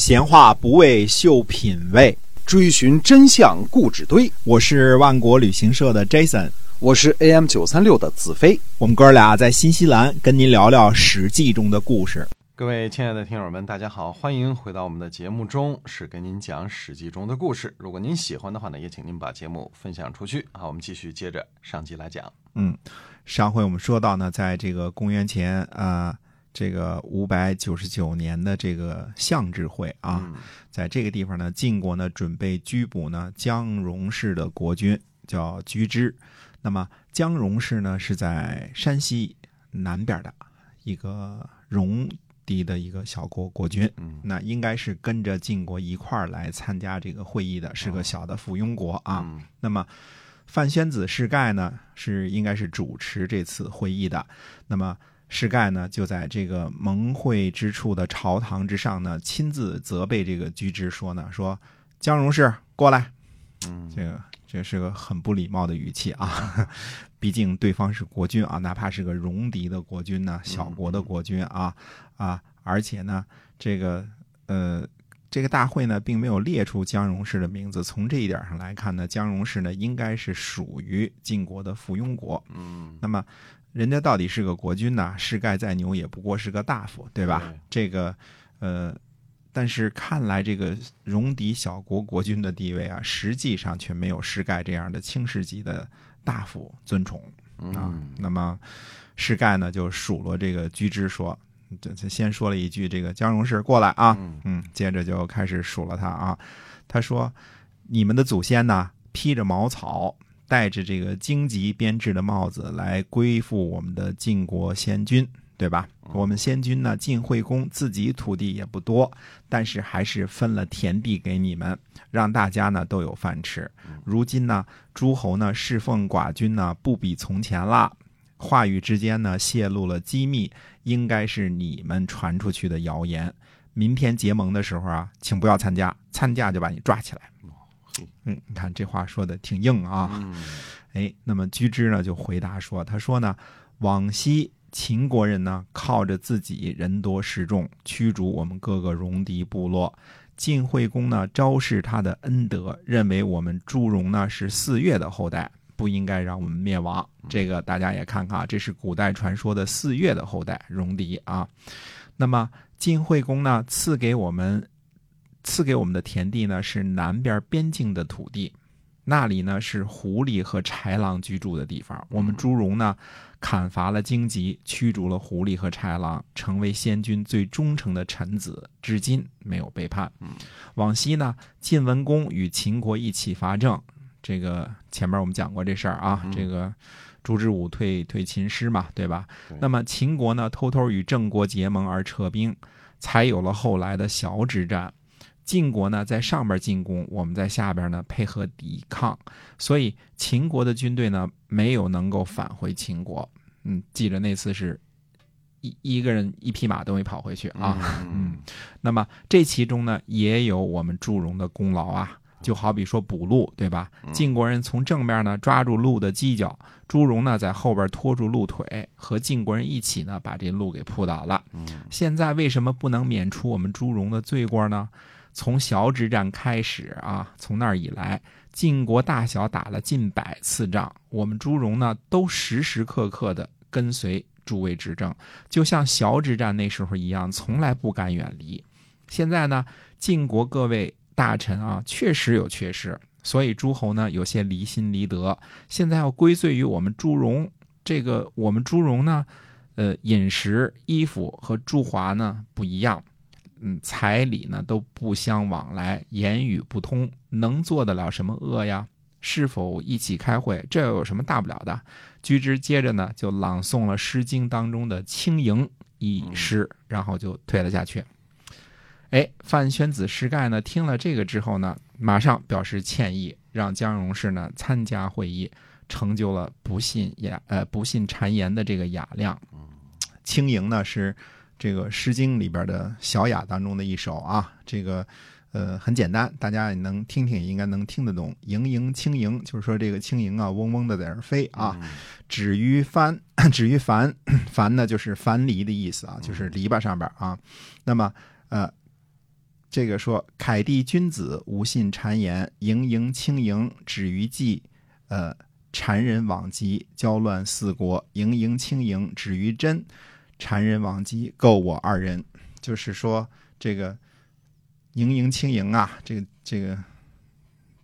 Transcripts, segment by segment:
闲话不为秀品味，追寻真相故纸堆。我是万国旅行社的 Jason，我是 AM 九三六的子飞。我们哥俩在新西兰跟您聊聊《史记》中的故事。各位亲爱的听友们，大家好，欢迎回到我们的节目中，是跟您讲《史记》中的故事。如果您喜欢的话呢，也请您把节目分享出去。好，我们继续接着上集来讲。嗯，上回我们说到呢，在这个公元前啊。这个五百九十九年的这个相智会啊，在这个地方呢，晋国呢准备拘捕呢姜戎氏的国君，叫居之。那么姜戎氏呢是在山西南边的一个戎地的一个小国国君，那应该是跟着晋国一块儿来参加这个会议的，是个小的附庸国啊。那么范宣子世盖呢是应该是主持这次会议的，那么。世盖呢，就在这个盟会之处的朝堂之上呢，亲自责备这个居之说呢，说姜戎氏过来，嗯，这个这是个很不礼貌的语气啊，毕竟对方是国君啊，哪怕是个戎狄的国君呢，小国的国君啊啊，而且呢，这个呃，这个大会呢，并没有列出姜戎氏的名字，从这一点上来看呢，姜戎氏呢，应该是属于晋国的附庸国，嗯，那么。人家到底是个国君呐，世盖再牛也不过是个大夫，对吧？这个，呃，但是看来这个戎狄小国国君的地位啊，实际上却没有世盖这样的轻视级的大夫尊崇啊。那么，世盖呢就数落这个居之说，这先说了一句这个姜戎氏过来啊，嗯，接着就开始数落他啊。他说：“你们的祖先呢，披着茅草。”戴着这个荆棘编制的帽子来归附我们的晋国先君，对吧？我们先君呢，晋惠公自己土地也不多，但是还是分了田地给你们，让大家呢都有饭吃。如今呢，诸侯呢侍奉寡君呢，不比从前了。话语之间呢，泄露了机密，应该是你们传出去的谣言。明天结盟的时候啊，请不要参加，参加就把你抓起来。嗯，你看这话说的挺硬啊。哎，那么居之呢就回答说：“他说呢，往昔秦国人呢靠着自己人多势众驱逐我们各个戎狄部落，晋惠公呢昭示他的恩德，认为我们朱戎呢是四月的后代，不应该让我们灭亡。这个大家也看看啊，这是古代传说的四月的后代戎狄啊。那么晋惠公呢赐给我们。”赐给我们的田地呢，是南边边境的土地，那里呢是狐狸和豺狼居住的地方。我们朱荣呢，砍伐了荆棘，驱逐了狐狸和豺狼，成为先君最忠诚的臣子，至今没有背叛。往昔呢，晋文公与秦国一起伐郑，这个前面我们讲过这事儿啊，这个朱之武退退秦师嘛，对吧？那么秦国呢，偷偷与郑国结盟而撤兵，才有了后来的小之战。晋国呢在上边进攻，我们在下边呢配合抵抗，所以秦国的军队呢没有能够返回秦国。嗯，记着那次是一一个人一匹马都没跑回去啊。嗯，那么这其中呢也有我们祝融的功劳啊，就好比说捕鹿，对吧？晋国人从正面呢抓住鹿的犄角，朱融呢在后边拖住鹿腿，和晋国人一起呢把这鹿给扑倒了。现在为什么不能免除我们朱融的罪过呢？从小之战开始啊，从那儿以来，晋国大小打了近百次仗，我们朱荣呢都时时刻刻的跟随诸位执政，就像小之战那时候一样，从来不敢远离。现在呢，晋国各位大臣啊，确实有缺失，所以诸侯呢有些离心离德，现在要归罪于我们朱荣。这个我们朱荣呢，呃，饮食、衣服和朱华呢不一样。嗯，彩礼呢都不相往来，言语不通，能做得了什么恶呀？是否一起开会？这有什么大不了的？居之接着呢就朗诵了《诗经》当中的《轻盈》一诗，然后就退了下去。哎，范宣子师盖呢听了这个之后呢，马上表示歉意，让姜戎氏呢参加会议，成就了不信雅呃不信谗言的这个雅量。轻盈呢是。这个《诗经》里边的小雅当中的一首啊，这个呃很简单，大家也能听听，应该能听得懂。盈盈轻盈，就是说这个轻盈啊，嗡嗡的在那飞啊。止于帆，止于帆，帆呢就是樊篱的意思啊，就是篱笆上边啊。那么呃，这个说凯蒂君子无信谗言，盈盈轻盈止于季，呃，谗人罔极，交乱四国。盈盈轻盈止于真，谗人罔极，够我二人。就是说这个盈盈轻盈啊，这个这个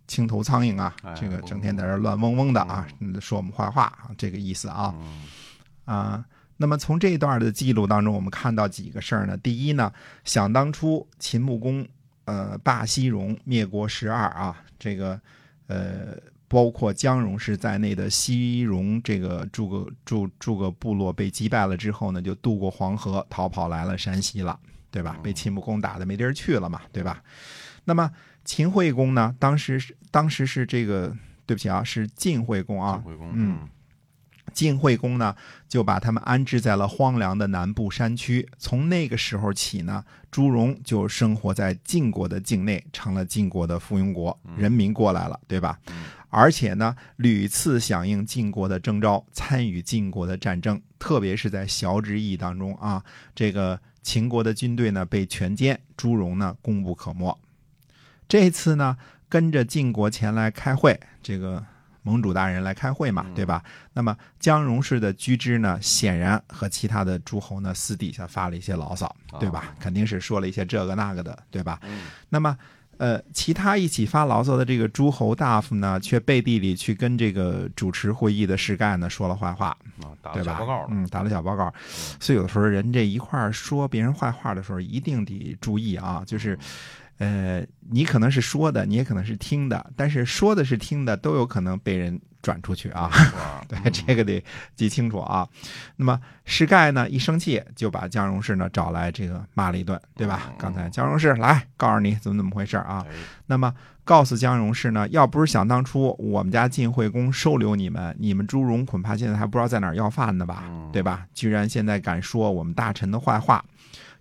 青头苍蝇啊，这个整天在这乱嗡嗡的啊，说我们坏话啊，这个意思啊啊。那么从这一段的记录当中，我们看到几个事儿呢？第一呢，想当初秦穆公呃霸西戎，灭国十二啊，这个呃包括姜戎氏在内的西戎这个诸个诸诸个部落被击败了之后呢，就渡过黄河逃跑来了山西了，对吧？被秦穆公打的没地儿去了嘛，对吧？那么秦惠公呢，当时是当时是这个对不起啊，是晋惠公啊，嗯。晋惠公呢，就把他们安置在了荒凉的南部山区。从那个时候起呢，朱荣就生活在晋国的境内，成了晋国的附庸国，人民过来了，对吧？而且呢，屡次响应晋国的征召，参与晋国的战争，特别是在小之役当中啊，这个秦国的军队呢被全歼，朱荣呢功不可没。这次呢，跟着晋国前来开会，这个。盟主大人来开会嘛，对吧？那么姜荣氏的居之呢，显然和其他的诸侯呢私底下发了一些牢骚，对吧？肯定是说了一些这个那个的，对吧？那么，呃，其他一起发牢骚的这个诸侯大夫呢，却背地里去跟这个主持会议的士干呢说了坏话，对吧？嗯，打了小报告。所以有的时候人这一块说别人坏话的时候，一定得注意啊，就是。呃，你可能是说的，你也可能是听的，但是说的是听的，都有可能被人转出去啊。对，这个得记清楚啊。那么施盖呢，一生气就把姜荣氏呢找来，这个骂了一顿，对吧？刚才姜荣氏来告诉你怎么怎么回事啊。那么告诉姜荣氏呢，要不是想当初我们家晋惠公收留你们，你们朱荣恐怕现在还不知道在哪儿要饭呢吧？对吧？居然现在敢说我们大臣的坏话，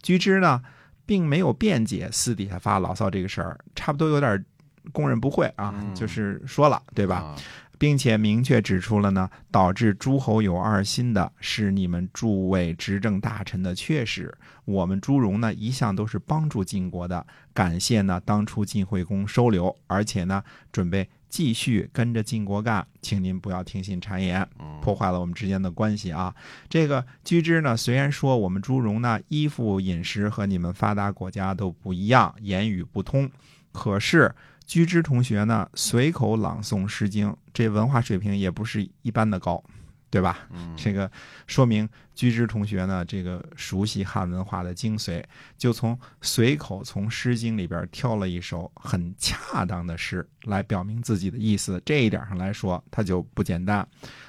居之呢？并没有辩解，私底下发牢骚这个事儿，差不多有点供认不讳啊，就是说了，对吧？并且明确指出了呢，导致诸侯有二心的是你们诸位执政大臣的缺失。我们朱荣呢，一向都是帮助晋国的，感谢呢当初晋惠公收留，而且呢准备。继续跟着晋国干，请您不要听信谗言，破坏了我们之间的关系啊！这个居之呢，虽然说我们朱荣呢衣服饮食和你们发达国家都不一样，言语不通，可是居之同学呢随口朗诵《诗经》，这文化水平也不是一般的高。对吧？这个说明居之同学呢，这个熟悉汉文化的精髓，就从随口从《诗经》里边挑了一首很恰当的诗来表明自己的意思。这一点上来说，他就不简单。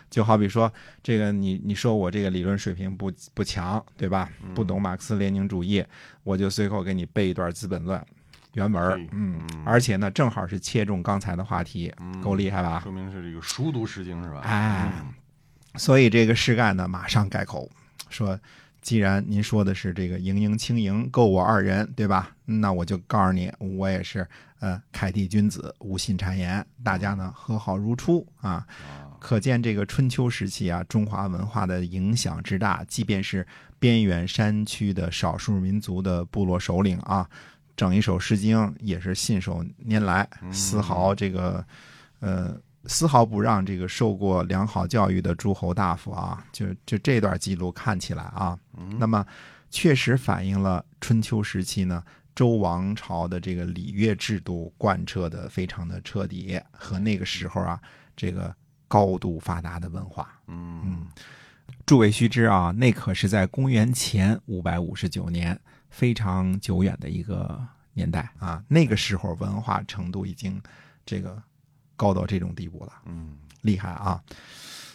就好比说，这个你你说我这个理论水平不不强，对吧？不懂马克思列宁主义，我就随口给你背一段《资本论》原文。嗯，而且呢，正好是切中刚才的话题，够厉害吧？说明是这个熟读《诗经》是吧？哎。所以这个施盖呢，马上改口说：“既然您说的是这个盈盈轻盈够我二人，对吧？那我就告诉你，我也是呃凯蒂君子，无信谗言，大家呢和好如初啊。可见这个春秋时期啊，中华文化的影响之大。即便是边远山区的少数民族的部落首领啊，整一首《诗经》也是信手拈来，丝毫这个呃。”丝毫不让这个受过良好教育的诸侯大夫啊，就就这段记录看起来啊，那么确实反映了春秋时期呢周王朝的这个礼乐制度贯彻的非常的彻底，和那个时候啊这个高度发达的文化。嗯，诸位须知啊，那可是在公元前五百五十九年，非常久远的一个年代啊，那个时候文化程度已经这个。高到这种地步了，嗯，厉害啊！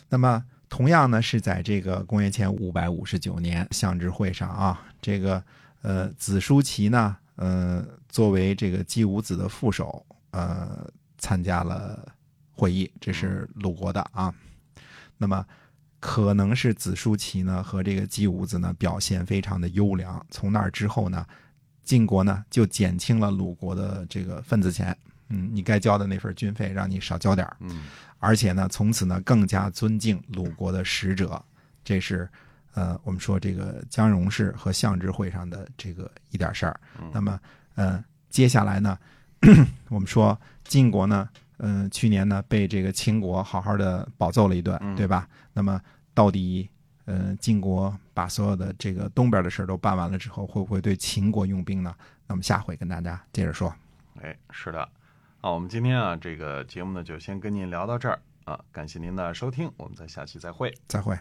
那么，同样呢，是在这个公元前五百五十九年相知会上啊，这个呃，子叔齐呢，呃，作为这个姬武子的副手，呃，参加了会议，这是鲁国的啊。那么，可能是子叔齐呢和这个姬武子呢表现非常的优良，从那之后呢，晋国呢就减轻了鲁国的这个份子钱。嗯，你该交的那份军费，让你少交点嗯，而且呢，从此呢，更加尊敬鲁国的使者。这是，呃，我们说这个姜荣氏和相知会上的这个一点事儿。那么，呃，接下来呢，我们说晋国呢，嗯、去年呢被这个秦国好好的饱揍了一顿，嗯对吧？那么到底，呃、晋国把所有的这个东边的事儿都办完了之后，会不会对秦国用兵呢？那么下回跟大家接着说。哎，是的，啊，我们今天啊这个节目呢就先跟您聊到这儿啊，感谢您的收听，我们在下期再会。再会。